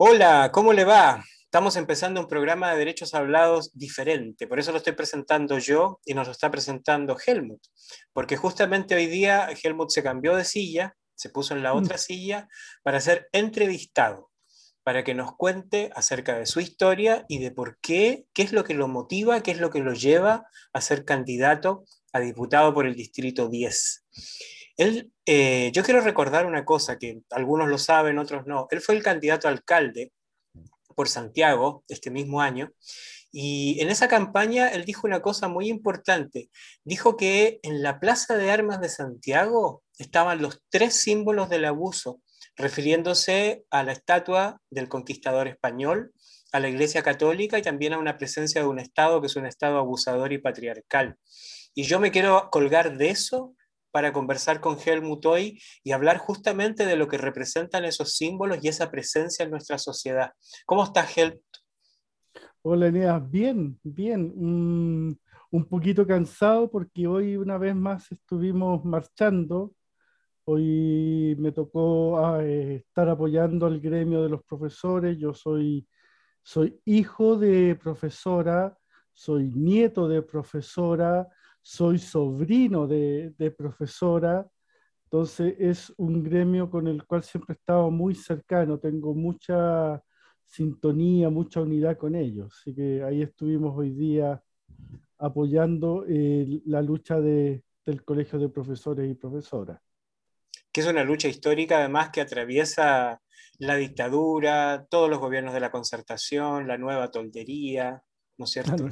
Hola, ¿cómo le va? Estamos empezando un programa de derechos hablados diferente, por eso lo estoy presentando yo y nos lo está presentando Helmut, porque justamente hoy día Helmut se cambió de silla, se puso en la otra mm. silla para ser entrevistado, para que nos cuente acerca de su historia y de por qué, qué es lo que lo motiva, qué es lo que lo lleva a ser candidato a diputado por el Distrito 10. Él, eh, yo quiero recordar una cosa que algunos lo saben, otros no. Él fue el candidato alcalde por Santiago este mismo año y en esa campaña él dijo una cosa muy importante. Dijo que en la Plaza de Armas de Santiago estaban los tres símbolos del abuso, refiriéndose a la estatua del conquistador español, a la Iglesia Católica y también a una presencia de un Estado que es un Estado abusador y patriarcal. Y yo me quiero colgar de eso para conversar con Helmut hoy y hablar justamente de lo que representan esos símbolos y esa presencia en nuestra sociedad. ¿Cómo estás, Helmut? Hola, Eneas. Bien, bien. un poquito cansado porque hoy una vez más estuvimos marchando. Hoy me tocó ah, eh, estar apoyando al gremio de los profesores. Yo soy, soy hijo de profesora, soy nieto de profesora, soy sobrino de, profesora, entonces es un gremio con el cual siempre he estado muy cercano, tengo mucha sintonía, mucha unidad con ellos. Así que ahí estuvimos hoy día apoyando eh, la lucha del Colegio de Profesores y Profesoras. Que es una lucha histórica además que atraviesa la dictadura, todos los gobiernos de la concertación, la nueva toldería, ¿no es cierto?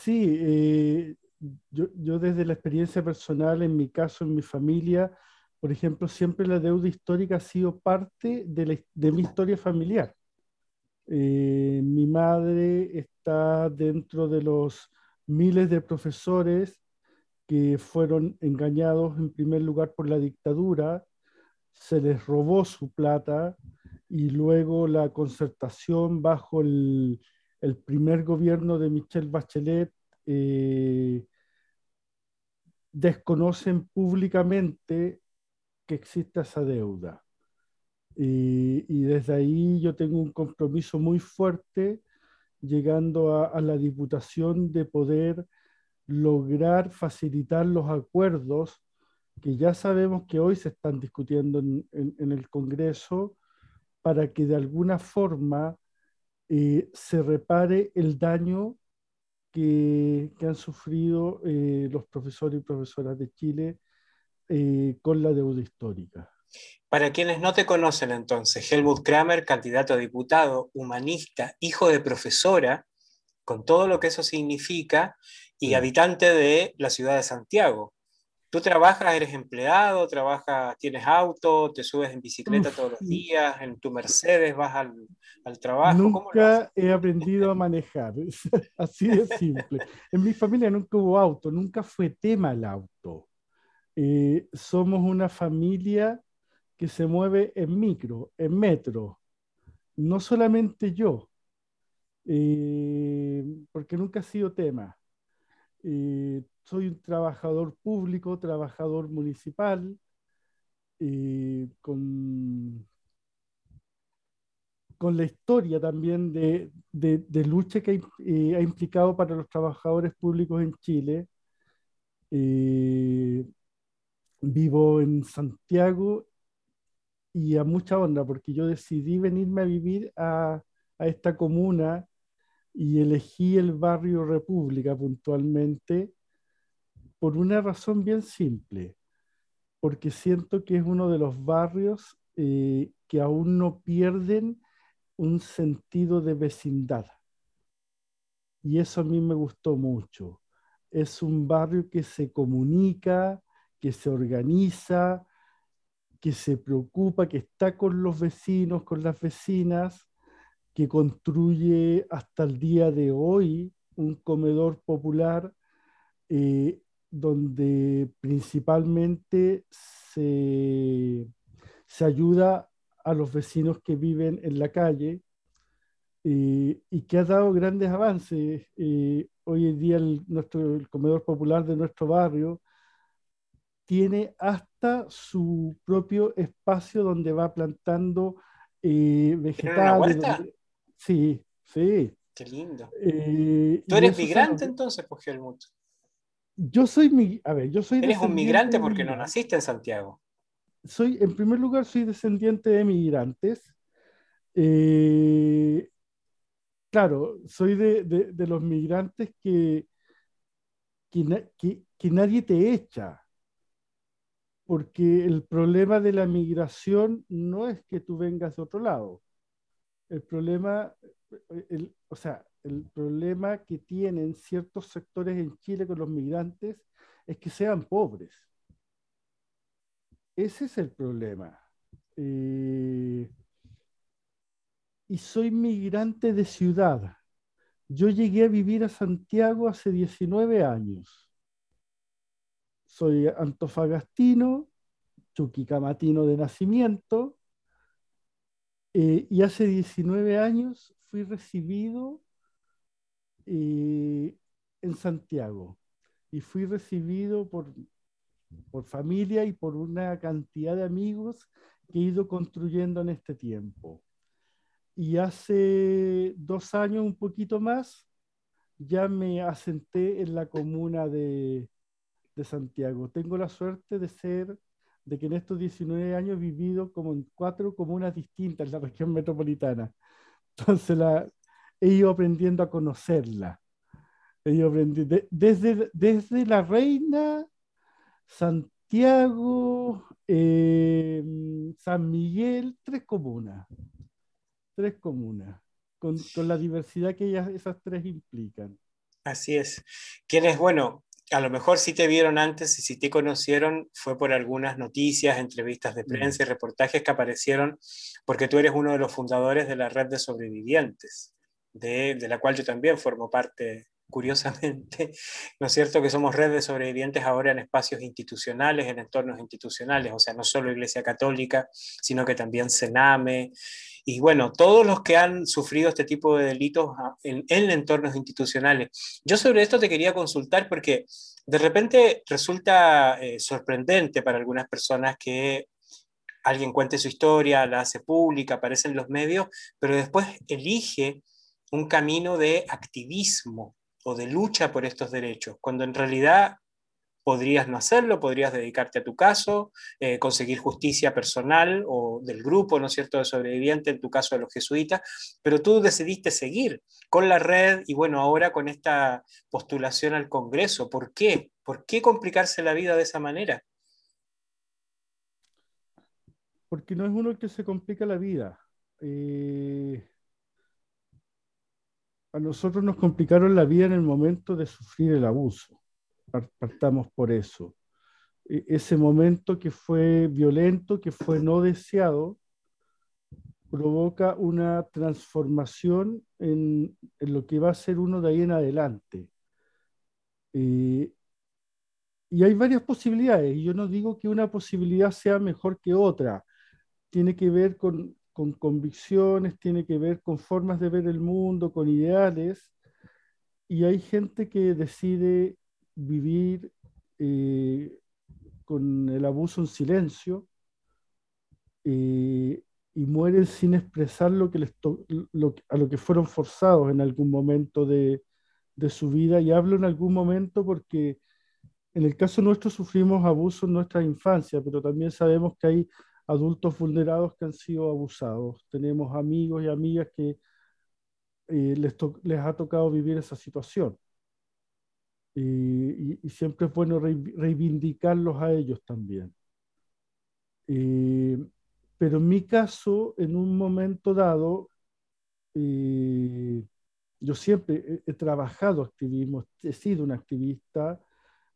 Sí, eh, yo, desde la experiencia personal, en mi caso, en mi familia, por ejemplo, siempre la deuda histórica ha sido parte de, mi historia familiar. Eh, mi madre está dentro de los miles de profesores que fueron engañados en primer lugar por la dictadura, se les robó su plata y luego la concertación bajo el, primer gobierno de Michelle Bachelet eh, desconocen públicamente que existe esa deuda. Y, desde ahí yo tengo un compromiso muy fuerte llegando a, la Diputación de poder lograr facilitar los acuerdos que ya sabemos que hoy se están discutiendo en, el Congreso para que de alguna forma eh, se repare el daño que, han sufrido eh, los profesores y profesoras de Chile eh, con la deuda histórica. Para quienes no te conocen entonces, Helmut Kramer, candidato a diputado, humanista, hijo de profesora, con todo lo que eso significa, y habitante de la ciudad de Santiago. ¿Tú trabajas, eres empleado, trabajas, tienes auto, te subes en bicicleta todos los días, en tu Mercedes vas al, al trabajo? Nunca he aprendido a manejar, así de simple. En mi familia nunca hubo auto, nunca fue tema el auto. Eh, somos una familia que se mueve en micro, en metro, no solamente yo, eh, porque nunca ha sido tema. Eh, soy un trabajador público, trabajador municipal, eh, con, con la historia también de, de, lucha que eh, ha implicado para los trabajadores públicos en Chile. Vivo en Santiago y a mucha onda, porque yo decidí venirme a vivir a, a esta comuna y elegí el barrio República puntualmente por una razón bien simple, porque siento que es uno de los barrios eh, que aún no pierden un sentido de vecindad. Y eso a mí me gustó mucho. Es un barrio que se comunica, que se organiza, que se preocupa, que está con los vecinos, con las vecinas, que construye hasta el día de hoy un comedor popular eh, donde principalmente se, ayuda a los vecinos que viven en la calle eh, y que ha dado grandes avances. Eh, hoy en día el, nuestro, el comedor popular de nuestro barrio tiene hasta su propio espacio donde va plantando eh, vegetales. Sí, sí. Qué lindo. Eh, ¿Tú eres migrante entonces, pues Helmut? Yo soy mi, a ver, yo soy. Eres un migrante porque no naciste en Santiago. Soy, en primer lugar, soy descendiente de migrantes. Eh, claro, soy de, de, los migrantes que, que, que, nadie te echa. Porque el problema de la migración no es que tú vengas de otro lado. El problema, el, o sea, el problema que tienen ciertos sectores en Chile con los migrantes es que sean pobres. Ese es el problema. Eh, y soy migrante de ciudad. Yo llegué a vivir a Santiago hace 19 años. Soy antofagastino, chuquicamatino de nacimiento, eh, y hace 19 años fui recibido eh, en Santiago y fui recibido por, por familia y por una cantidad de amigos que he ido construyendo en este tiempo. Y hace dos años, un poquito más, ya me asenté en la comuna de, de Santiago. Tengo la suerte de ser, de que en estos 19 años he vivido como en cuatro comunas distintas en la región metropolitana. Entonces la, he ido aprendiendo a conocerla. He ido aprendiendo, desde, desde La Reina, Santiago, eh, San Miguel, tres comunas. Tres comunas, con, con la diversidad que ellas, esas tres implican. Así es. Quienes, bueno, a lo mejor si te vieron antes y si te conocieron fue por algunas noticias, entrevistas de prensa y reportajes que aparecieron, porque tú eres uno de los fundadores de la red de sobrevivientes de, la cual yo también formo parte curiosamente, ¿no es cierto? Que somos redes de sobrevivientes ahora en espacios institucionales, en entornos institucionales, o sea, no solo Iglesia Católica, sino que también Sename, y bueno, todos los que han sufrido este tipo de delitos ah, en, entornos institucionales. Yo sobre esto te quería consultar porque de repente resulta eh, sorprendente para algunas personas que alguien cuente su historia, la hace pública, aparece en los medios, pero después elige un camino de activismo o de lucha por estos derechos, cuando en realidad podrías no hacerlo, podrías dedicarte a tu caso, eh, conseguir justicia personal o del grupo, ¿no es cierto?, de sobreviviente, en tu caso de los jesuitas, pero tú decidiste seguir con la red y bueno, ahora con esta postulación al Congreso. ¿Por qué? ¿Por qué complicarse la vida de esa manera? Porque no es uno el que se complica la vida. Eh, a nosotros nos complicaron la vida en el momento de sufrir el abuso. Partamos por eso. E, ese momento que fue violento, que fue no deseado, provoca una transformación en, lo que va a ser uno de ahí en adelante. Eh, y hay varias posibilidades, y yo no digo que una posibilidad sea mejor que otra. Tiene que ver con, con convicciones, tiene que ver con formas de ver el mundo, con ideales, y hay gente que decide vivir eh, con el abuso en silencio eh, y mueren sin expresar lo que les a lo que fueron forzados en algún momento de, de su vida, y hablo en algún momento porque en el caso nuestro sufrimos abuso en nuestra infancia, pero también sabemos que hay adultos vulnerados que han sido abusados. Tenemos amigos y amigas que eh, les, les, ha tocado vivir esa situación. Y, siempre es bueno reivindicarlos a ellos también. Eh, pero en mi caso, en un momento dado, eh, yo siempre he, he, trabajado activismo, he sido un activista,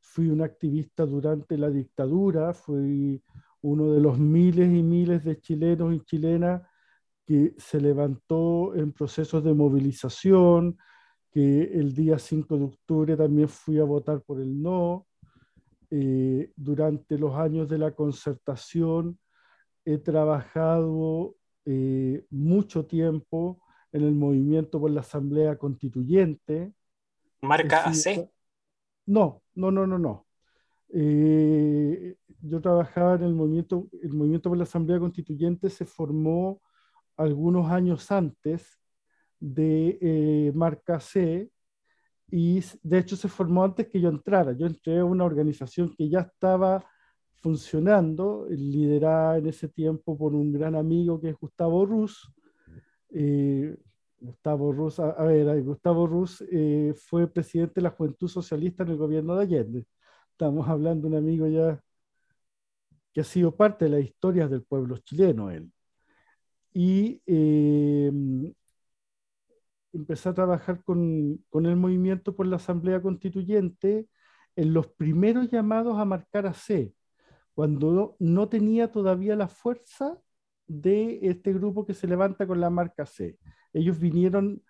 fui un activista durante la dictadura, fui uno de los miles y miles de chilenos y chilenas que se levantó en procesos de movilización, que el día 5 de octubre también fui a votar por el no. Eh, durante los años de la concertación he trabajado eh, mucho tiempo en el movimiento por la Asamblea Constituyente. ¿Marca AC? No, no, no, no, no. Eh, yo trabajaba en el movimiento, el movimiento por la Asamblea Constituyente se formó algunos años antes de eh, Marca C y de hecho se formó antes que yo entrara. Yo entré a una organización que ya estaba funcionando, liderada en ese tiempo por un gran amigo que es Gustavo Ruz. Eh, Gustavo Ruz, a, ver, Gustavo Ruz eh, fue presidente de la Juventud Socialista en el gobierno de Allende. Estamos hablando de un amigo ya que ha sido parte de las historias del pueblo chileno, él. Y eh, empecé a trabajar con, con, el movimiento por la Asamblea Constituyente en los primeros llamados a marcar a C, cuando no tenía todavía la fuerza de este grupo que se levanta con la marca C. Ellos vinieron,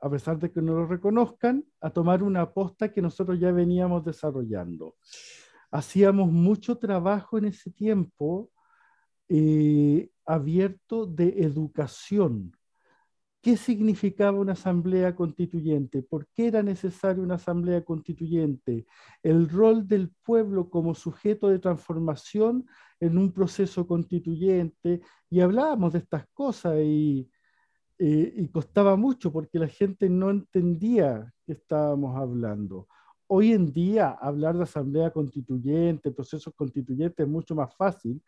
a pesar de que no lo reconozcan, a tomar una aposta que nosotros ya veníamos desarrollando. Hacíamos mucho trabajo en ese tiempo eh, abierto de educación ¿Qué significaba una asamblea constituyente? ¿Por qué era necesaria una asamblea constituyente? El rol del pueblo como sujeto de transformación en un proceso constituyente. Y hablábamos de estas cosas y, eh, costaba mucho porque la gente no entendía que estábamos hablando. Hoy en día hablar de asamblea constituyente, procesos constituyentes es mucho más fácil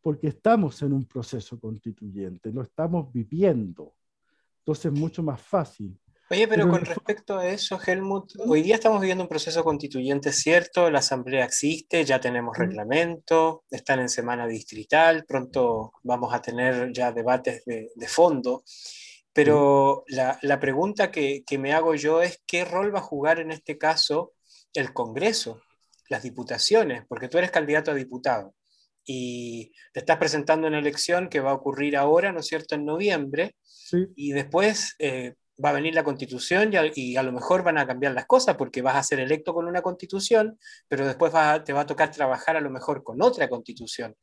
porque estamos en un proceso constituyente, lo estamos viviendo. Entonces es mucho más fácil. Oye, pero, con respecto a eso, Helmut, hoy día estamos viviendo un proceso constituyente, ¿cierto? La asamblea existe, ya tenemos reglamento, están en semana distrital, pronto vamos a tener ya debates de, fondo. Pero la, la, pregunta que, que, me hago yo es qué rol va a jugar en este caso el Congreso, las diputaciones, porque tú eres candidato a diputado y te estás presentando en una elección que va a ocurrir ahora, ¿no es cierto?, en noviembre, y después eh, va a venir la constitución y a, lo mejor van a cambiar las cosas porque vas a ser electo con una constitución, pero después te va a tocar trabajar a lo mejor con otra constitución.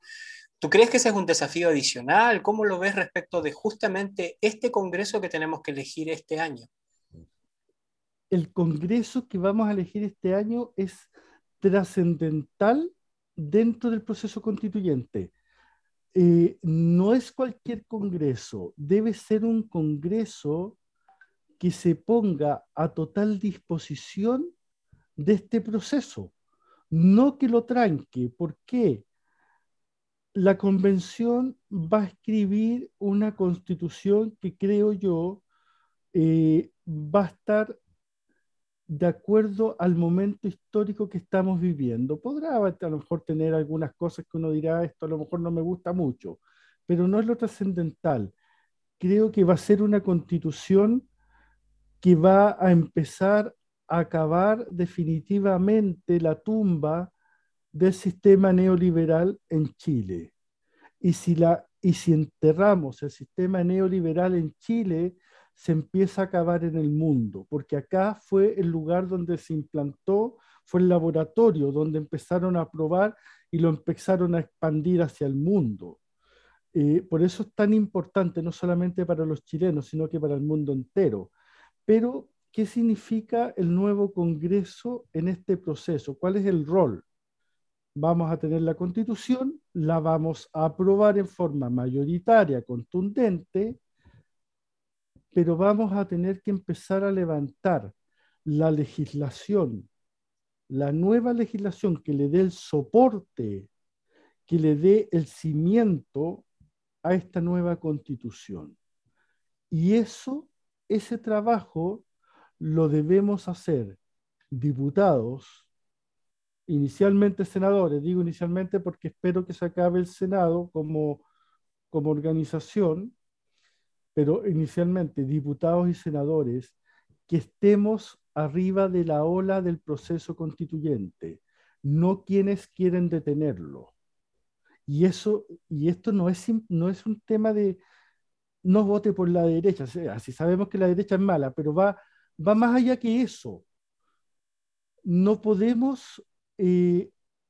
¿Tú crees que ese es un desafío adicional? ¿Cómo lo ves respecto de justamente este Congreso que tenemos que elegir este año? El Congreso que vamos a elegir este año es trascendental dentro del proceso constituyente. Eh, no es cualquier congreso, debe ser un congreso que se ponga a total disposición de este proceso, no que lo tranque. ¿Por qué? La convención va a escribir una constitución que creo yo eh, va a estar de acuerdo al momento histórico que estamos viviendo. Podrá a lo mejor tener algunas cosas que uno dirá, esto a lo mejor no me gusta mucho, pero no es lo trascendental. Creo que va a ser una constitución que va a empezar a acabar definitivamente la tumba del sistema neoliberal en Chile. Y si, la, y si enterramos el sistema neoliberal en Chile, se empieza a acabar en el mundo, porque acá fue el lugar donde se implantó, fue el laboratorio donde empezaron a probar y lo empezaron a expandir hacia el mundo. Eh, por eso es tan importante, no solamente para los chilenos, sino que para el mundo entero. Pero, ¿qué significa el nuevo Congreso en este proceso? ¿Cuál es el rol? Vamos a tener la constitución, la vamos a aprobar en forma mayoritaria, contundente, pero vamos a tener que empezar a levantar la legislación, la nueva legislación que le dé el soporte, que le dé el cimiento a esta nueva constitución. Y eso, ese trabajo lo debemos hacer diputados, inicialmente senadores, digo inicialmente porque espero que se acabe el Senado como, como organización, pero inicialmente diputados y senadores, que estemos arriba de la ola del proceso constituyente, no quienes quieren detenerlo. Y, eso, y esto no es, no es un tema de no vote por la derecha, así sabemos que la derecha es mala, pero va, va más allá que eso. No podemos eh,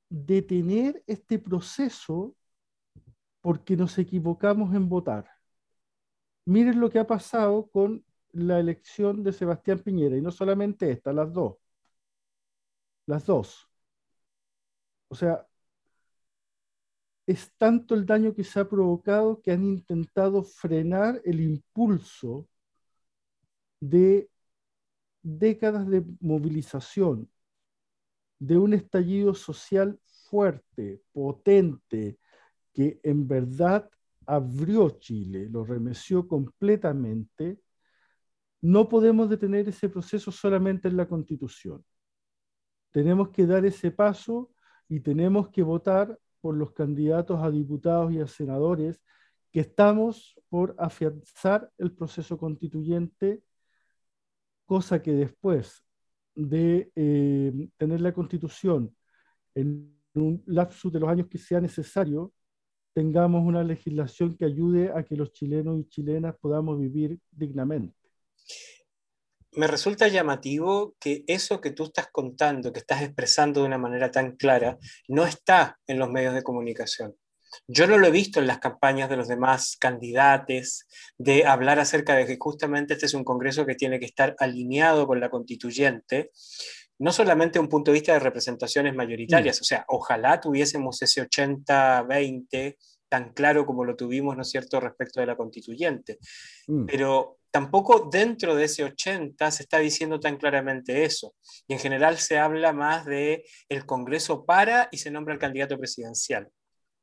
detener este proceso porque nos equivocamos en votar miren lo que ha pasado con la elección de Sebastián Piñera, y no solamente esta, las dos. Las dos. O sea, es tanto el daño que se ha provocado que han intentado frenar el impulso de décadas de movilización, de un estallido social fuerte, potente, que en verdad abrió Chile, lo remeció completamente, no podemos detener ese proceso solamente en la constitución. Tenemos que dar ese paso y tenemos que votar por los candidatos a diputados y a senadores que estamos por afianzar el proceso constituyente, cosa que después de eh, tener la constitución en un lapsus de los años que sea necesario, tengamos una legislación que ayude a que los chilenos y chilenas podamos vivir dignamente me resulta llamativo que eso que tú estás contando, que estás expresando de una manera tan clara, no está en los medios de comunicación. Yo no lo he visto en las campañas de los demás candidatos de hablar acerca de que justamente este es un Congreso que tiene que estar alineado con la constituyente, no solamente un punto de vista de representaciones mayoritarias, mm. o sea, ojalá tuviésemos ese 80-20 tan claro como lo tuvimos, ¿no es cierto?, respecto de la constituyente. Mm. Pero tampoco dentro de ese 80 se está diciendo tan claramente eso. Y en general se habla más de el Congreso para y se nombra el candidato presidencial.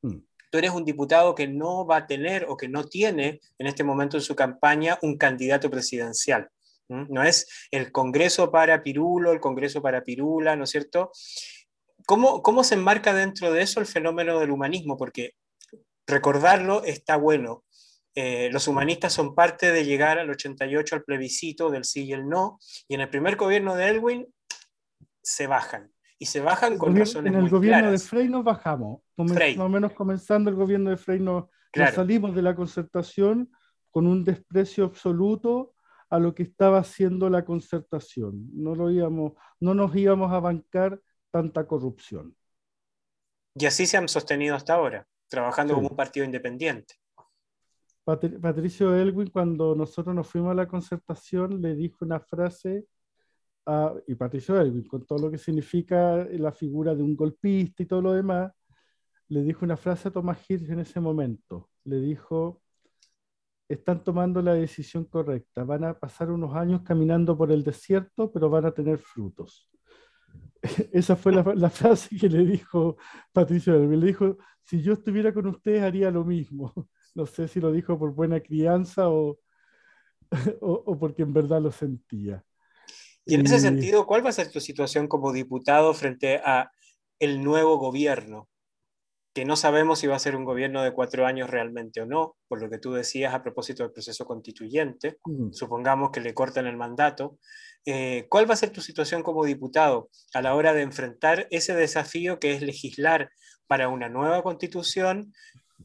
Mm. Tú eres un diputado que no va a tener o que no tiene en este momento en su campaña un candidato presidencial. No es el Congreso para Pirulo, el Congreso para Pirula, ¿no es cierto? ¿Cómo, ¿Cómo se enmarca dentro de eso el fenómeno del humanismo? Porque recordarlo está bueno, eh, los humanistas son parte de llegar al 88 al plebiscito del sí y el no, y en el primer gobierno de Elwin se bajan. Y se bajan con razones En el gobierno de Frey nos bajamos. Más o menos comenzando el gobierno de Frey nos, salimos de la concertación con un desprecio absoluto a lo que estaba haciendo la concertación. No, lo íbamos, no nos íbamos a bancar tanta corrupción. Y así se han sostenido hasta ahora, trabajando como un partido independiente. Patricio Elwin, cuando nosotros nos fuimos a la concertación, le dijo una frase, a, y Patricio Elwin, con todo lo que significa la figura de un golpista y todo lo demás, le dijo una frase a Tomás Hirsch en ese momento. Le dijo, están tomando la decisión correcta, van a pasar unos años caminando por el desierto, pero van a tener frutos. Esa fue la, la, frase que le dijo Patricio. Le dijo, si yo estuviera con ustedes haría lo mismo. No sé si lo dijo por buena crianza o, o, porque en verdad lo sentía. Y en ese sentido, ¿cuál va a ser tu situación como diputado frente a el nuevo gobierno? Que no sabemos si va a ser un gobierno de cuatro años realmente o no, por lo que tú decías a propósito del proceso constituyente. Mm. Supongamos que le cortan el mandato. Eh, ¿Cuál va a ser tu situación como diputado a la hora de enfrentar ese desafío que es legislar para una nueva constitución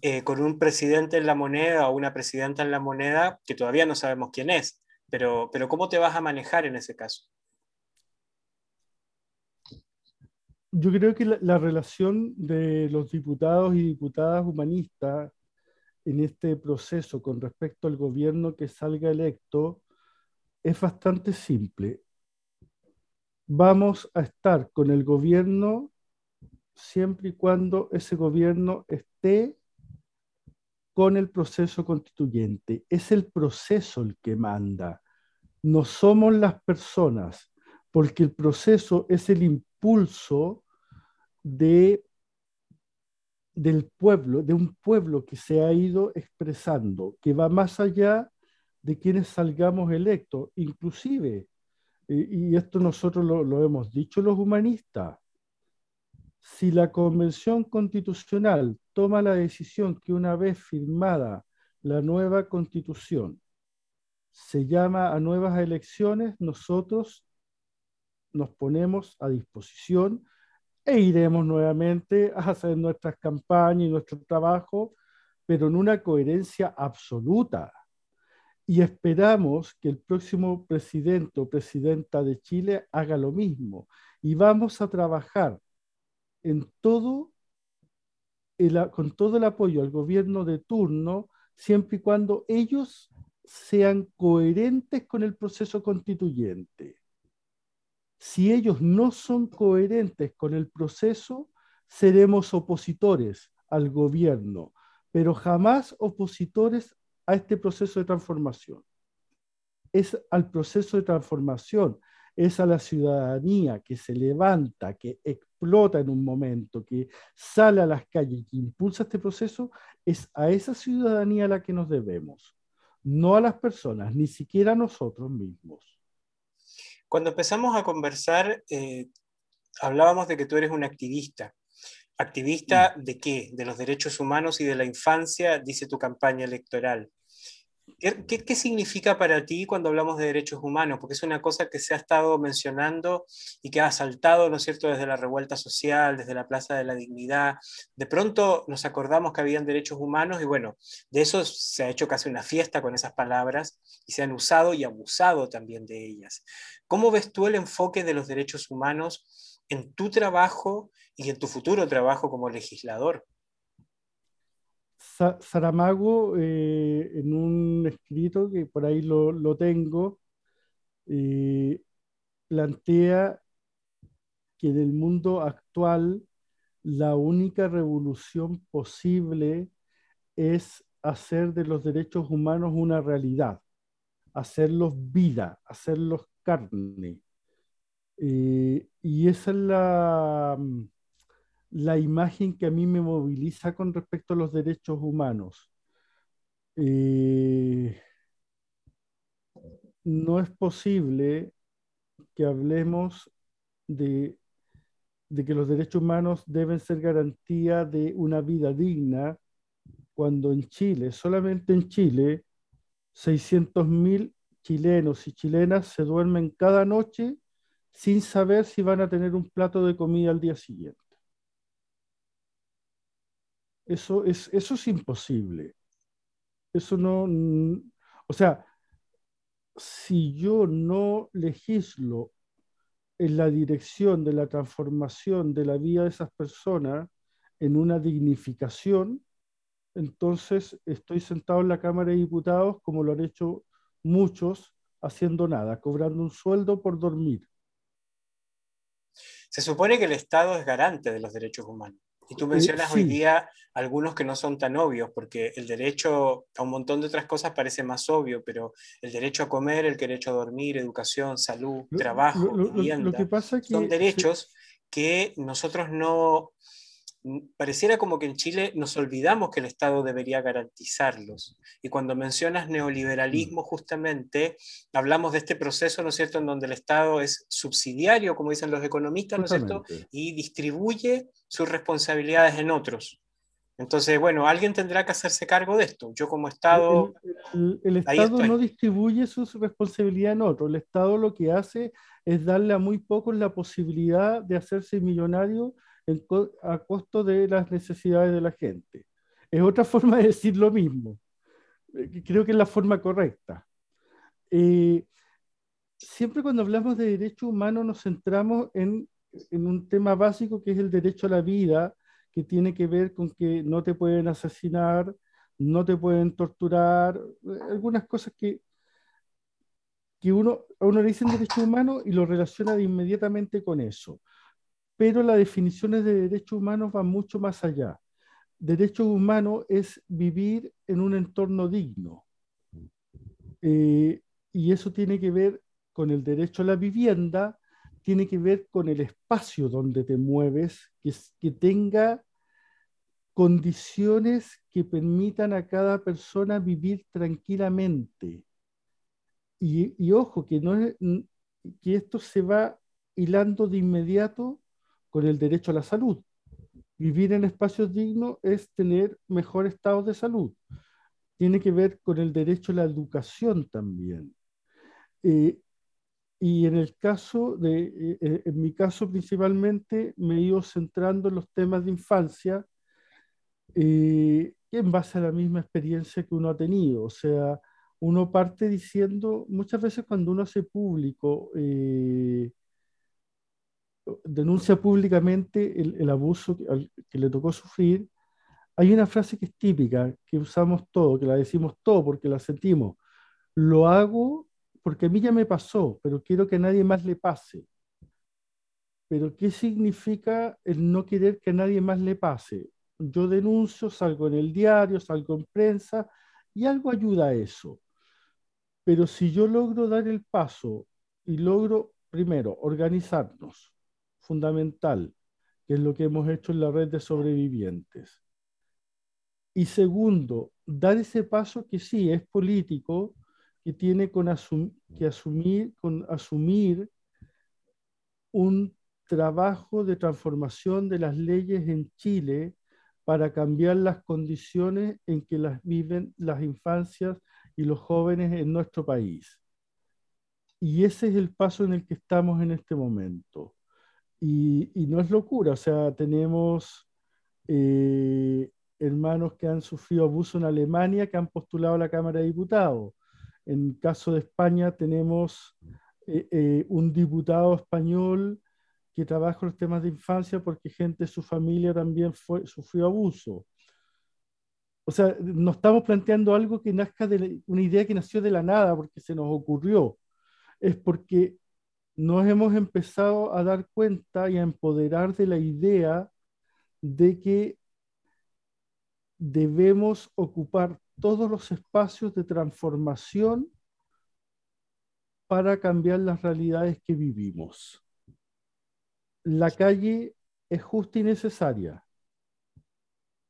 eh, con un presidente en la moneda o una presidenta en la moneda que todavía no sabemos quién es, pero, pero ¿cómo te vas a manejar en ese caso? Yo creo que la, relación de los diputados y diputadas humanistas en este proceso con respecto al gobierno que salga electo es bastante simple. Vamos a estar con el gobierno siempre y cuando ese gobierno esté con el proceso constituyente. Es el proceso el que manda, no somos las personas, porque el proceso es el impulso de, del pueblo, de un pueblo que se ha ido expresando, que va más allá de quienes salgamos electos, inclusive, y esto nosotros lo, lo hemos dicho los humanistas, si la Convención Constitucional toma la decisión que una vez firmada la nueva Constitución se llama a nuevas elecciones, nosotros nos ponemos a disposición e iremos nuevamente a hacer nuestras campañas y nuestro trabajo, pero en una coherencia absoluta. Y esperamos que el próximo presidente o presidenta de Chile haga lo mismo. Y vamos a trabajar en todo con todo el apoyo al gobierno de turno, siempre y cuando ellos sean coherentes con el proceso constituyente. Si ellos no son coherentes con el proceso, seremos opositores al gobierno, pero jamás opositores a este proceso de transformación. Es al proceso de transformación, es a la ciudadanía que se levanta, que explota en un momento, que sale a las calles, que impulsa este proceso, es a esa ciudadanía a la que nos debemos, no a las personas, ni siquiera a nosotros mismos. Cuando empezamos a conversar, eh, hablábamos de que tú eres un activista. ¿Activista mm. de qué? De los derechos humanos y de la infancia, dice tu campaña electoral. ¿Qué, significa para ti cuando hablamos de derechos humanos? Porque es una cosa que se ha estado mencionando y que ha saltado, ¿no es cierto?, desde la revuelta social, desde la Plaza de la Dignidad. De pronto nos acordamos que habían derechos humanos y bueno, de eso se ha hecho casi una fiesta con esas palabras y se han usado y abusado también de ellas. ¿Cómo ves tú el enfoque de los derechos humanos en tu trabajo y en tu futuro trabajo como legislador? Saramago, eh, en un escrito que por ahí lo, tengo, eh, plantea que en el mundo actual la única revolución posible es hacer de los derechos humanos una realidad, hacerlos vida, hacerlos carne. Eh, y esa es la, la imagen que a mí me moviliza con respecto a los derechos humanos. Eh, no es posible que hablemos de, de, que los derechos humanos deben ser garantía de una vida digna cuando en Chile, solamente en Chile, 600.000 chilenos y chilenas se duermen cada noche sin saber si van a tener un plato de comida al día siguiente. Eso es, eso es imposible. Eso no, o sea, si yo no legislo en la dirección de la transformación de la vida de esas personas en una dignificación, entonces estoy sentado en la Cámara de Diputados, como lo han hecho muchos, haciendo nada, cobrando un sueldo por dormir. Se supone que el Estado es garante de los derechos humanos. Y tú mencionas hoy día algunos que no son tan obvios, porque el derecho a un montón de otras cosas parece más obvio, pero el derecho a comer, el derecho a dormir, educación, salud, trabajo, vivienda, son derechos que nosotros no, pareciera como que en Chile nos olvidamos que el Estado debería garantizarlos. Y cuando mencionas neoliberalismo, mm. justamente hablamos de este proceso, ¿no es cierto?, en donde el Estado es subsidiario, como dicen los economistas, ¿no es cierto?, y distribuye sus responsabilidades en otros. Entonces, bueno, alguien tendrá que hacerse cargo de esto. Yo como Estado... El, Estado no distribuye sus responsabilidades en otros. El Estado lo que hace es darle a muy pocos la posibilidad de hacerse millonario a costo de las necesidades de la gente. Es otra forma de decir lo mismo. Eh, creo que es la forma correcta. Eh, siempre cuando hablamos de derechos humanos nos centramos en, en, un tema básico que es el derecho a la vida, que tiene que ver con que no te pueden asesinar, no te pueden torturar, algunas cosas que, que uno, a uno le dicen derechos humanos y lo relaciona inmediatamente con eso pero las definiciones de derechos humanos van mucho más allá. Derechos humanos es vivir en un entorno digno. Eh, y eso tiene que ver con el derecho a la vivienda, tiene que ver con el espacio donde te mueves, que, que tenga condiciones que permitan a cada persona vivir tranquilamente. Y, y ojo, que, no es, que esto se va hilando de inmediato con el derecho a la salud. Vivir en espacios dignos es tener mejor estado de salud. Tiene que ver con el derecho a la educación también. Eh, y en el caso de, eh, eh, en mi caso principalmente, me he ido centrando en los temas de infancia, en base a la misma experiencia que uno ha tenido. O sea, uno parte diciendo, muchas veces cuando uno hace público denuncia públicamente el, abuso que, le tocó sufrir, hay una frase que es típica, que usamos todo, que la decimos todo porque la sentimos. Lo hago porque a mí ya me pasó, pero quiero que a nadie más le pase. Pero ¿qué significa el no querer que a nadie más le pase? yo denuncio, salgo en el diario, salgo en prensa y algo ayuda a eso. Pero si yo logro dar el paso y logro, primero, organizarnos, fundamental, que es lo que hemos hecho en la red de sobrevivientes. Y segundo, dar ese paso que sí es político, que tiene que asumir, con asumir un trabajo de transformación de las leyes en Chile para cambiar las condiciones en que las viven las infancias y los jóvenes en nuestro país. Y ese es el paso en el que estamos en este momento. Y, no es locura, o sea, tenemos eh, hermanos que han sufrido abuso en Alemania que han postulado a la Cámara de Diputados. En el caso de España tenemos eh, eh, un diputado español que trabaja en los temas de infancia porque gente de su familia también fue, sufrió abuso. O sea, no estamos planteando algo que nazca de una idea que nació de la nada porque se nos ocurrió. Es porque nos hemos empezado a dar cuenta y a empoderar de la idea de que debemos ocupar todos los espacios de transformación para cambiar las realidades que vivimos. La calle es justa y necesaria,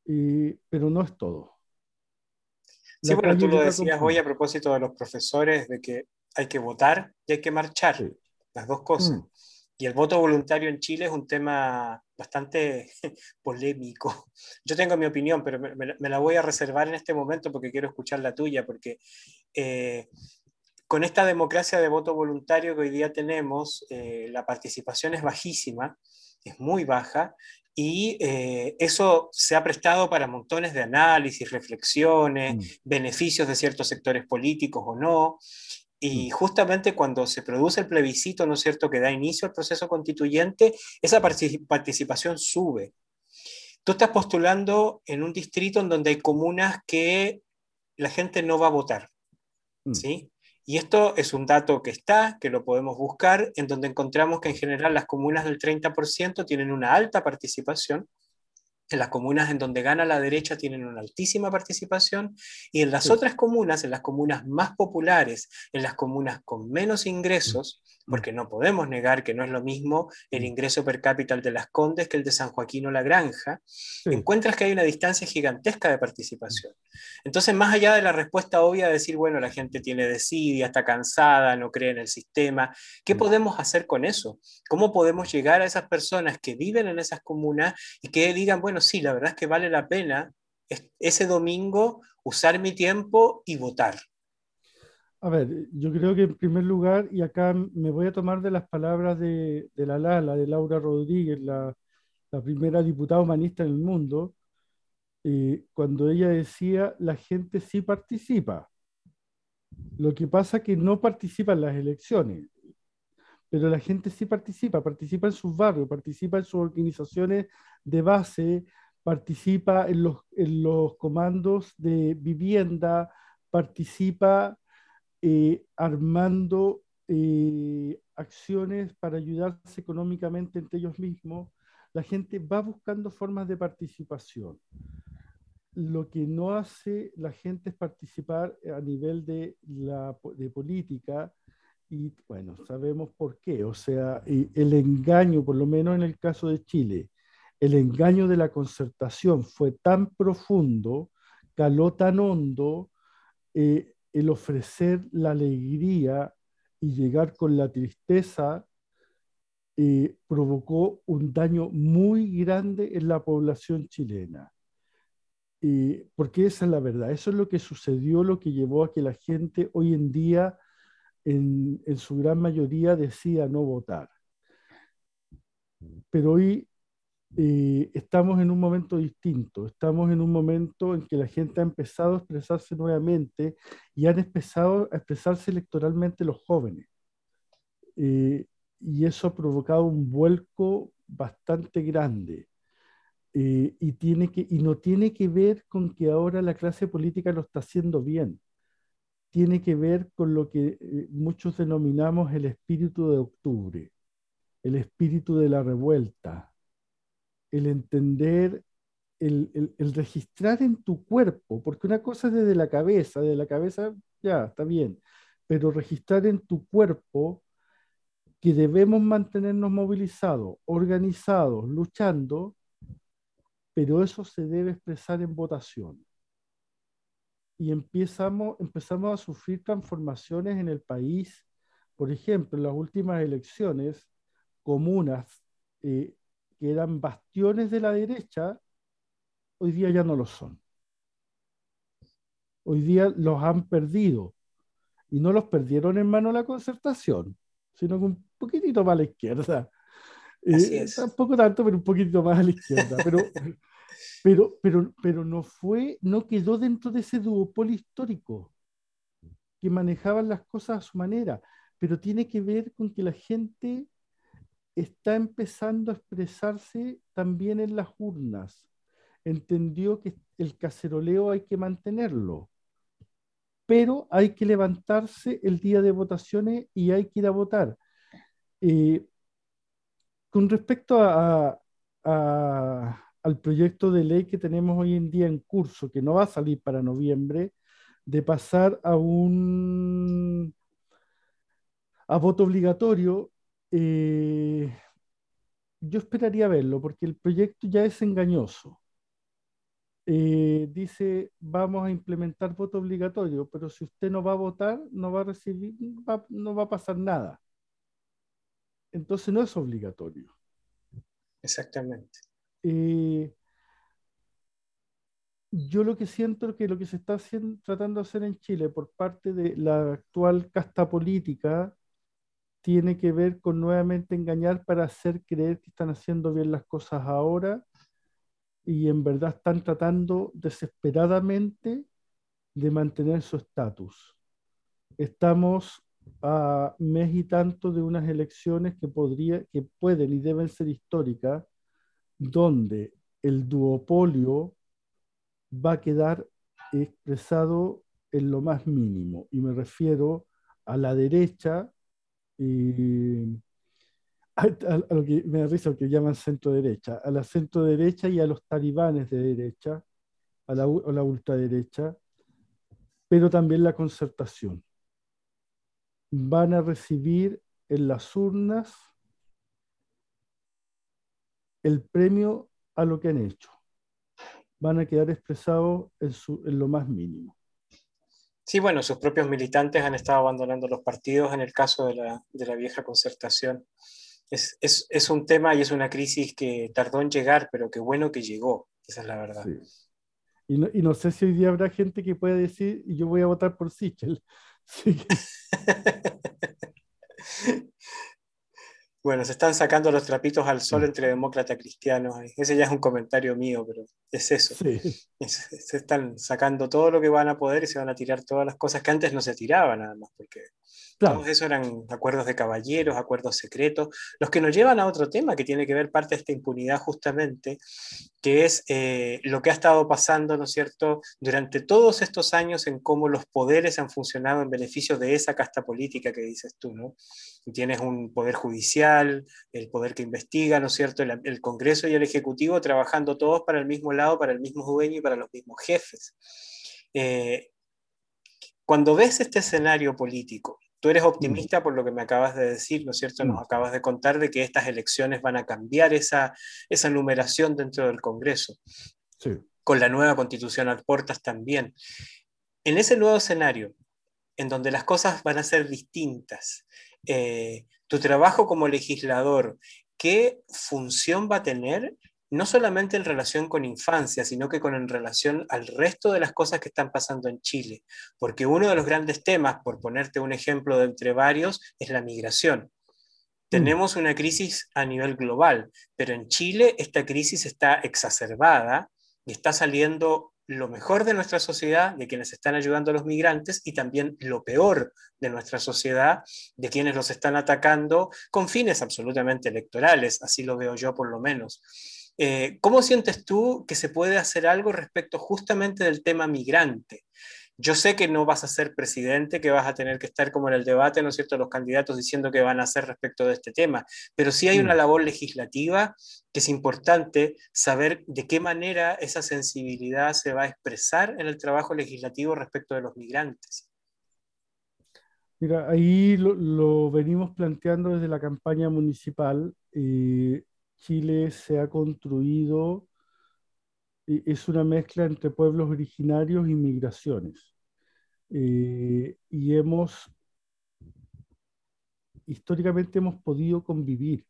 pero no es todo. sí, bueno, tú lo decías hoy a propósito de los profesores, de que hay que votar y hay que marchar, las dos cosas. Mm. Y el voto voluntario en Chile es un tema bastante polémico. Yo tengo mi opinión, pero me, la voy a reservar en este momento porque quiero escuchar la tuya, porque eh, con esta democracia de voto voluntario que hoy día tenemos, eh, la participación es bajísima, es muy baja, y eh, eso se ha prestado para montones de análisis, reflexiones, mm. beneficios de ciertos sectores políticos o no. Y mm. justamente cuando se produce el plebiscito, ¿no es cierto?, que da inicio al proceso constituyente, esa participación sube. Tú estás postulando en un distrito en donde hay comunas que la gente no va a votar, mm. ¿sí? Y esto es un dato que está, que lo podemos buscar, en donde encontramos que en general las comunas del 30% tienen una alta participación, en las comunas en donde gana la derecha tienen una altísima participación y en las otras comunas, en las comunas más populares, en las comunas con menos ingresos, porque no podemos negar que no es lo mismo el ingreso per cápita de Las Condes que el de San Joaquín o La Granja, encuentras que hay una distancia gigantesca de participación. Entonces, más allá de la respuesta obvia de decir, bueno, la gente tiene desidia, está cansada, no cree en el sistema, ¿qué podemos hacer con eso? ¿Cómo podemos llegar a esas personas que viven en esas comunas y que digan, bueno, sí, la verdad es que vale la pena ese domingo usar mi tiempo y votar? A ver, yo creo que en primer lugar, y acá me voy a tomar de las palabras de, la Lala, de Laura Rodríguez, la, primera diputada humanista en el mundo, eh, cuando ella decía, la gente sí participa. Lo que pasa es que no participa en las elecciones, pero la gente sí participa, participa en sus barrios, participa en sus organizaciones de base, participa en los, en los comandos de vivienda, participa eh, armando eh, acciones para ayudarse económicamente entre ellos mismos, la gente va buscando formas de participación. Lo que no hace la gente es participar a nivel de, la, de política y bueno, sabemos por qué. O sea, el engaño, por lo menos en el caso de Chile, el engaño de la concertación fue tan profundo, caló tan hondo, eh, el ofrecer la alegría y llegar con la tristeza eh, provocó un daño muy grande en la población chilena. Eh, porque esa es la verdad, eso es lo que sucedió, lo que llevó a que la gente hoy en día, en, en su gran mayoría, decía no votar. Pero hoy eh, estamos en un momento distinto, estamos en un momento en que la gente ha empezado a expresarse nuevamente y han empezado a expresarse electoralmente los jóvenes. Eh, y eso ha provocado un vuelco bastante grande. Eh, y, tiene que, y no tiene que ver con que ahora la clase política lo está haciendo bien. Tiene que ver con lo que muchos denominamos el espíritu de octubre, el espíritu de la revuelta, el entender el, registrar en tu cuerpo, porque una cosa es desde la cabeza, de la cabeza ya está bien, pero registrar en tu cuerpo que debemos mantenernos movilizados, organizados, luchando, pero eso se debe expresar en votación. Y empezamos, empezamos a sufrir transformaciones en el país. Por ejemplo, en las últimas elecciones, comunas eh, que eran bastiones de la derecha, hoy día ya no lo son. Hoy día los han perdido. Y no los perdieron en mano la concertación, sino que un poquitito más a la izquierda. Eh, tampoco tanto, pero un poquito más a la izquierda. Pero, pero, pero, pero no fue, no quedó dentro de ese duopolio histórico que manejaban las cosas a su manera. Pero tiene que ver con que la gente está empezando a expresarse también en las urnas. Entendió que el caceroleo hay que mantenerlo, pero hay que levantarse el día de votaciones y hay que ir a votar. Eh, con respecto a, al proyecto de ley que tenemos hoy en día en curso, que no va a salir para noviembre, de pasar a un a voto obligatorio, eh, yo esperaría verlo, porque el proyecto ya es engañoso. Eh, dice, vamos a implementar voto obligatorio, pero si usted no va a votar, no va a recibir, no va a pasar nada entonces no es obligatorio. Exactamente. Eh, yo lo que siento es que lo que se está tratando de hacer en Chile por parte de la actual casta política tiene que ver con nuevamente engañar para hacer creer que están haciendo bien las cosas ahora y en verdad están tratando desesperadamente de mantener su estatus. Estamos a mes y tanto de unas elecciones que, podría, que pueden y deben ser históricas, donde el duopolio va a quedar expresado en lo más mínimo. Y me refiero a la derecha, y a, lo que me da risa lo que llaman centro derecha, a la centro derecha y a los talibanes de derecha, a la, a la ultraderecha, pero también la concertación van a recibir en las urnas el premio a lo que han hecho. Van a quedar expresados en, lo más mínimo. Sí, bueno, sus propios militantes han estado abandonando los partidos en el caso de la, vieja concertación. Es, un tema y es una crisis que tardó en llegar, pero qué bueno que llegó, esa es la verdad. Y, no, y, no, sé si hoy día habrá gente que pueda decir, yo voy a votar por Sichel, bueno, se están sacando los trapitos al sol entre demócratas cristianos. Ese ya es un comentario mío, pero es eso. Se están sacando todo lo que van a poder y se van a tirar todas las cosas que antes no se tiraban, nada más, porque todos eso eran acuerdos de caballeros, acuerdos secretos, los que nos llevan a otro tema que tiene que ver parte de esta impunidad justamente, que es eh, lo que ha estado pasando, ¿no es cierto?, durante todos estos años en cómo los poderes han funcionado en beneficio de esa casta política que dices tú, ¿no? Tienes un poder judicial, el poder que investiga, ¿no es cierto?, el, Congreso y el Ejecutivo trabajando todos para el mismo lado, para el mismo dueño y para los mismos jefes. Eh, cuando ves este escenario político, Tú eres optimista por lo que me acabas de decir, ¿no es cierto? Nos acabas de contar de que estas elecciones van a cambiar esa, esa numeración dentro del Congreso. Sí. Con la nueva constitución a puertas también. En ese nuevo escenario, en donde las cosas van a ser distintas, eh, tu trabajo como legislador, ¿qué función va a tener no solamente en relación con infancia, sino que con en relación al resto de las cosas que están pasando en Chile. Porque uno de los grandes temas, por ponerte un ejemplo de entre varios, es la migración. Tenemos una crisis a nivel global, pero en Chile esta crisis está exacerbada y está saliendo lo mejor de nuestra sociedad, de quienes están ayudando a los migrantes, y también lo peor de nuestra sociedad, de quienes los están atacando con fines absolutamente electorales, así lo veo yo por lo menos. Eh, ¿Cómo sientes tú que se puede hacer algo respecto justamente del tema migrante? Yo sé que no vas a ser presidente, que vas a tener que estar como en el debate, ¿no es cierto?, los candidatos diciendo que van a hacer respecto de este tema, pero sí hay una labor legislativa que es importante saber de qué manera esa sensibilidad se va a expresar en el trabajo legislativo respecto de los migrantes. Mira, ahí lo, venimos planteando desde la campaña municipal. Eh, Chile se ha construido, es una mezcla entre pueblos originarios y migraciones. Eh, y hemos, históricamente hemos podido convivir,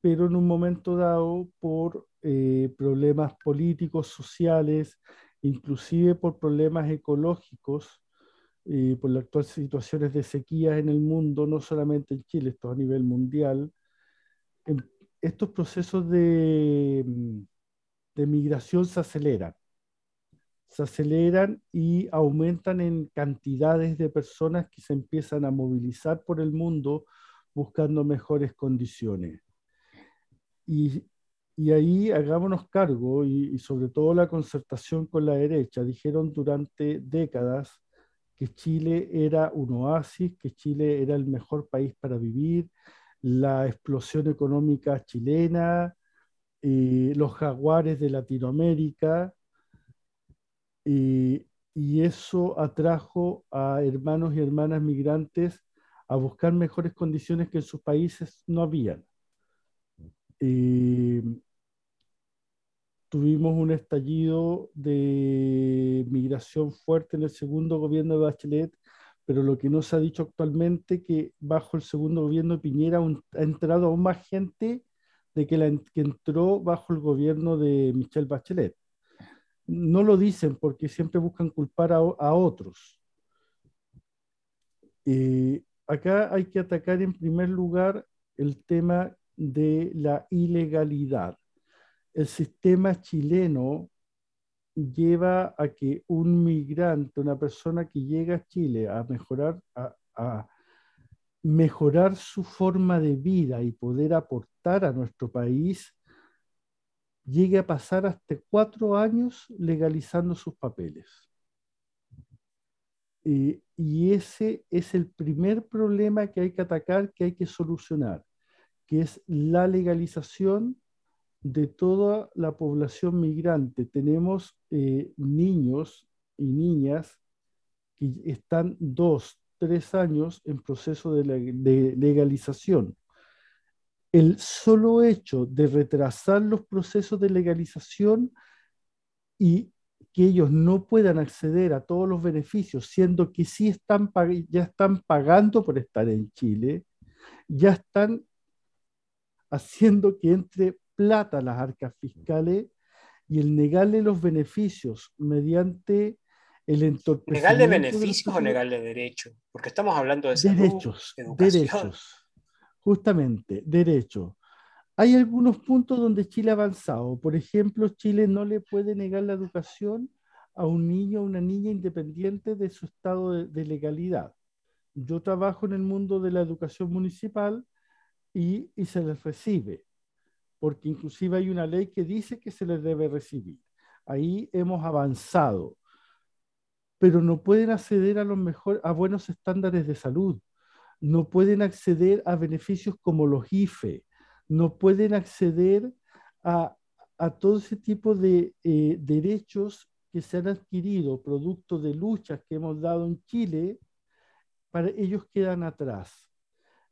pero en un momento dado por problemas políticos, sociales, inclusive por problemas ecológicos, por las actuales situaciones de sequía en el mundo, no solamente en Chile, esto a nivel mundial, estos procesos de, de migración se aceleran. Se aceleran y aumentan en cantidades de personas que se empiezan a movilizar por el mundo buscando mejores condiciones. Y y ahí hagámonos cargo, y, sobre todo la concertación con la derecha, dijeron durante décadas que Chile era un oasis, que Chile era el mejor país para vivir, la explosión económica chilena, eh, los jaguares de Latinoamérica, y eso atrajo a hermanos y hermanas migrantes a buscar mejores condiciones que en sus países no habían. Tuvimos un estallido de migración fuerte en el segundo gobierno de Bachelet, pero lo que no se ha dicho actualmente que bajo el segundo gobierno de Piñera ha entrado aún más gente de que, la, que entró bajo el gobierno de Michelle Bachelet. No lo dicen porque siempre buscan culpar a, a otros. Eh, acá hay que atacar en primer lugar el tema de la ilegalidad. El sistema chileno lleva a que un migrante, una persona que llega a Chile a mejorar, a, mejorar su forma de vida y poder aportar a nuestro país, llegue a pasar hasta cuatro años legalizando sus papeles. y ese es el primer problema que hay que atacar, que hay que solucionar que es la legalización de toda la población migrante. Tenemos eh, niños y niñas que están dos, tres años en proceso de, legalización. El solo hecho de retrasar los procesos de legalización y que ellos no puedan acceder a todos los beneficios, siendo que sí están, ya están pagando por estar en Chile, ya están haciendo que entre plata a las arcas fiscales y el negarle los beneficios mediante el entorpecimiento. ¿Negarle beneficios o negarle derechos? Porque estamos hablando de derechos, derechos, justamente, derechos. Hay algunos puntos donde Chile ha avanzado. Por ejemplo, Chile no le puede negar la educación a un niño o una niña independiente de su estado de legalidad. Yo trabajo en el mundo de la educación municipal y, se les recibe, porque inclusive hay una ley que dice que se les debe recibir. Ahí hemos avanzado, pero no pueden acceder a, los mejor, a buenos estándares de salud, no pueden acceder a beneficios como los IFE, no pueden acceder a, a todo ese tipo de eh, derechos que se han adquirido producto de luchas que hemos dado en Chile, para ellos quedan atrás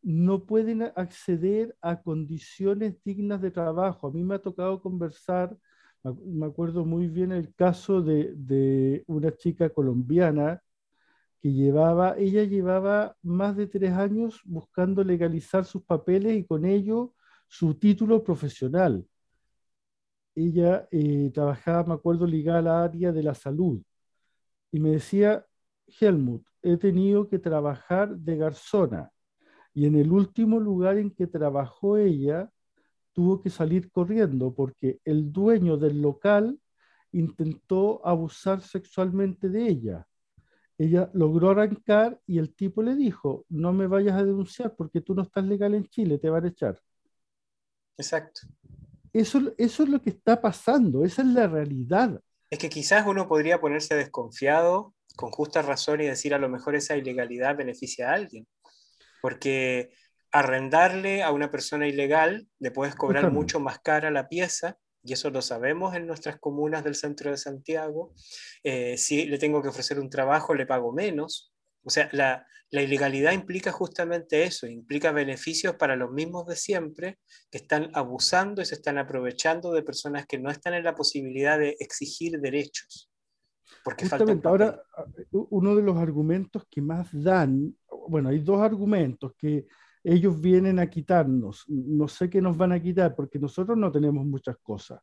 no pueden acceder a condiciones dignas de trabajo. A mí me ha tocado conversar, me acuerdo muy bien el caso de, una chica colombiana que llevaba, ella llevaba más de tres años buscando legalizar sus papeles y con ello su título profesional. Ella eh, trabajaba, me acuerdo, ligada al área de la salud. Y me decía, Helmut, he tenido que trabajar de garzona y en el último lugar en que trabajó ella, tuvo que salir corriendo porque el dueño del local intentó abusar sexualmente de ella. Ella logró arrancar y el tipo le dijo, no me vayas a denunciar porque tú no estás legal en Chile, te van a echar. Exacto. Eso, eso es lo que está pasando, esa es la realidad. Es que quizás uno podría ponerse desconfiado con justa razón y decir a lo mejor esa ilegalidad beneficia a alguien. Porque arrendarle a una persona ilegal le puedes cobrar mucho más cara la pieza, y eso lo sabemos en nuestras comunas del centro de Santiago. Eh, si le tengo que ofrecer un trabajo, le pago menos. O sea, la, la ilegalidad implica justamente eso, implica beneficios para los mismos de siempre que están abusando y se están aprovechando de personas que no están en la posibilidad de exigir derechos. Porque Justamente, ahora, uno de los argumentos que más dan, bueno, hay dos argumentos que ellos vienen a quitarnos. No sé qué nos van a quitar porque nosotros no tenemos muchas cosas.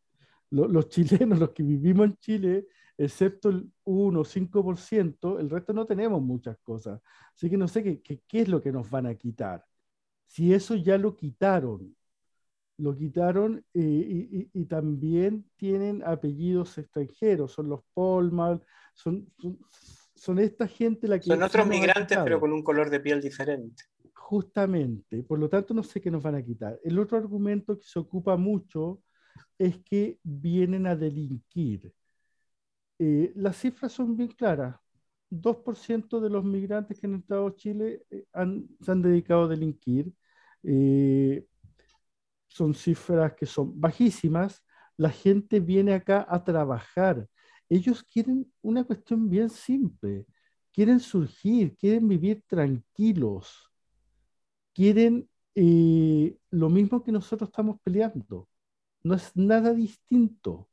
Los, chilenos, los que vivimos en Chile, excepto el 1 o 5%, el resto no tenemos muchas cosas. Así que no sé qué, qué, qué es lo que nos van a quitar. Si eso ya lo quitaron, lo quitaron eh, y, también tienen apellidos extranjeros, son los Polman, son, son, esta gente la que... Son otros migrantes pero con un color de piel diferente. Justamente, por lo tanto no sé qué nos van a quitar. El otro argumento que se ocupa mucho es que vienen a delinquir. Eh, las cifras son bien claras. 2% de los migrantes que han entrado a Chile eh, se han dedicado a delinquir. Eh, son cifras que son bajísimas. La gente viene acá a trabajar. Ellos quieren una cuestión bien simple. Quieren surgir, quieren vivir tranquilos. Quieren lo mismo que nosotros estamos peleando. No es nada distinto.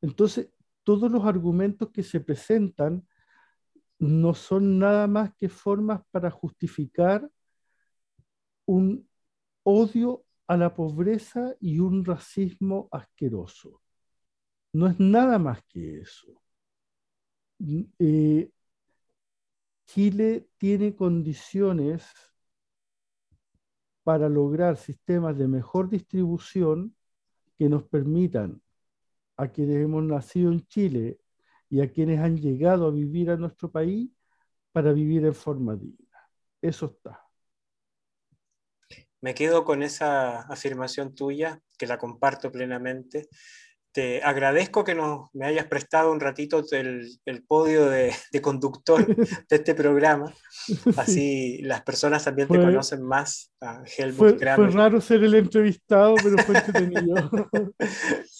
Entonces, todos los argumentos que se presentan no son nada más que formas para justificar un odio a la pobreza y un racismo asqueroso. No es nada más que eso. Eh, Chile tiene condiciones para lograr sistemas de mejor distribución que nos permitan a quienes hemos nacido en Chile y a quienes han llegado a vivir a nuestro país para vivir en forma digna. Eso está. Me quedo con esa afirmación tuya, que la comparto plenamente. Te agradezco que nos, me hayas prestado un ratito el, el podio de, de, conductor de este programa. Así las personas también te conocen más a Helmut fue, Fue raro ser el entrevistado, pero fue entretenido.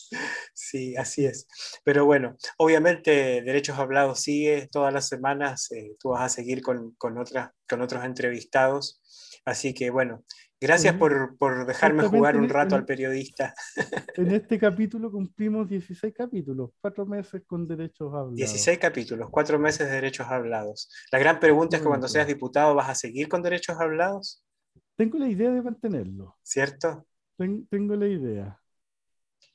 Sí, así es. Pero bueno, obviamente Derechos Hablados sigue todas las semanas. Eh, tú vas a seguir con, con, con otros entrevistados. Así que bueno, Gracias por, por dejarme jugar un rato al periodista. En este capítulo cumplimos 16 capítulos, cuatro meses con derechos hablados. 16 capítulos, cuatro meses de derechos hablados. La gran pregunta es que cuando seas diputado, ¿vas a seguir con derechos hablados? Tengo la idea de mantenerlo. ¿Cierto? tengo la idea.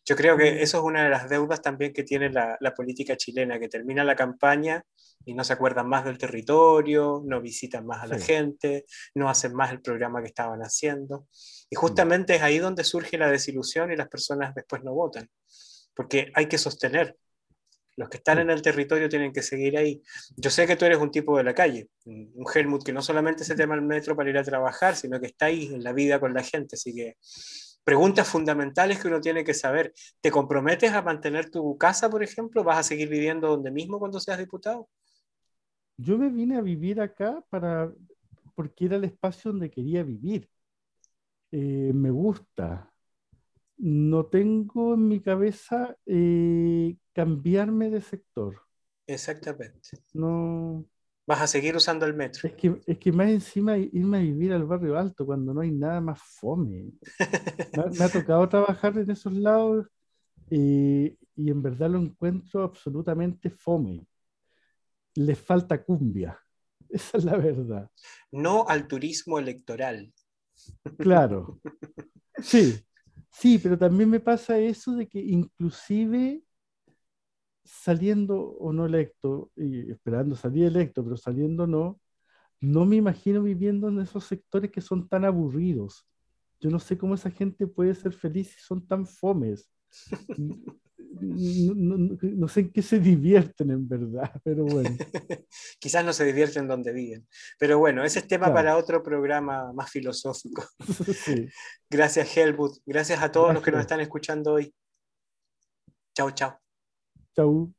Yo creo que eso es una de las deudas también que tiene la, política chilena, que termina la campaña y no se acuerdan más del territorio, no visitan más a la gente, no hacen más el programa que estaban haciendo. Y mm. justamente es ahí donde surge la desilusión y las personas después no votan, porque hay que sostener. Los que están en el territorio tienen que seguir ahí. Yo sé que tú eres un tipo de la calle, un Helmut que no solamente se tema el metro para ir a trabajar, sino que está ahí en la vida con la gente, así que preguntas fundamentales que uno tiene que saber. ¿Te comprometes a mantener tu casa, por ejemplo? ¿Vas a seguir viviendo donde mismo cuando seas diputado? Yo me vine a vivir acá para, porque era el espacio donde quería vivir. Eh, me gusta. No tengo en mi cabeza eh, cambiarme de sector. Exactamente. No, vas a seguir usando el metro. Es que, es que más encima irme a vivir al barrio alto cuando no hay nada más fome. me, ha tocado trabajar en esos lados y, y en verdad lo encuentro absolutamente fome. Le falta cumbia. Esa es la verdad. No al turismo electoral. Claro. Sí, sí, pero también me pasa eso de que inclusive saliendo o no electo, y esperando salir electo, pero saliendo no, no me imagino viviendo en esos sectores que son tan aburridos. Yo no sé cómo esa gente puede ser feliz si son tan fomes. No, sé en qué se divierten en verdad, pero bueno. Quizás no se divierten donde viven. Pero bueno, ese es tema para otro programa más filosófico. Gracias, Helmut. Gracias a todos los que nos están escuchando hoy. Chao, chao. So